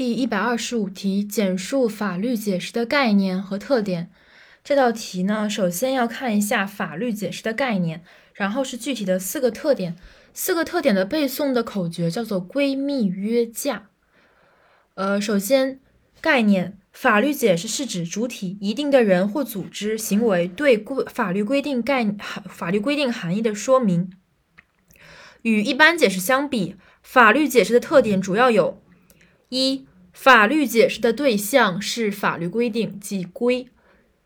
第一百二十五题，简述法律解释的概念和特点。这道题呢，首先要看一下法律解释的概念，然后是具体的四个特点。四个特点的背诵的口诀叫做“闺蜜约架”。呃，首先概念，法律解释是指主体一定的人或组织行为对规法律规定概法律规定含义的说明。与一般解释相比，法律解释的特点主要有：一、法律解释的对象是法律规定，即规。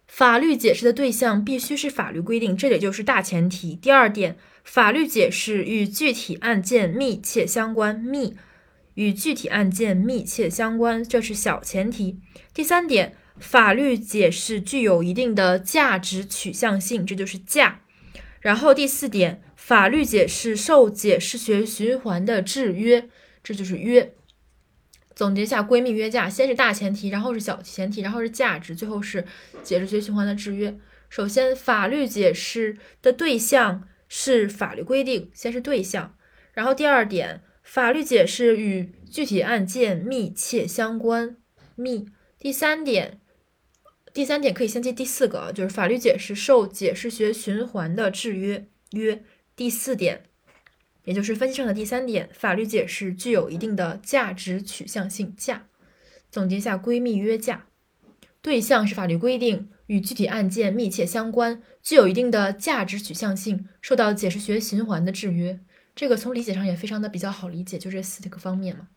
法律解释的对象必须是法律规定，这也就是大前提。第二点，法律解释与具体案件密切相关，密与具体案件密切相关，这是小前提。第三点，法律解释具有一定的价值取向性，这就是价。然后第四点，法律解释受解释学循环的制约，这就是约。总结一下，闺蜜约架，先是大前提，然后是小前提，然后是价值，最后是解释学循环的制约。首先，法律解释的对象是法律规定，先是对象。然后第二点，法律解释与具体案件密切相关，密。第三点，第三点可以先记第四个，就是法律解释受解释学循环的制约，约。第四点。也就是分析上的第三点，法律解释具有一定的价值取向性。价，总结一下，闺蜜约架，对象是法律规定，与具体案件密切相关，具有一定的价值取向性，受到解释学循环的制约。这个从理解上也非常的比较好理解，就这四个方面嘛。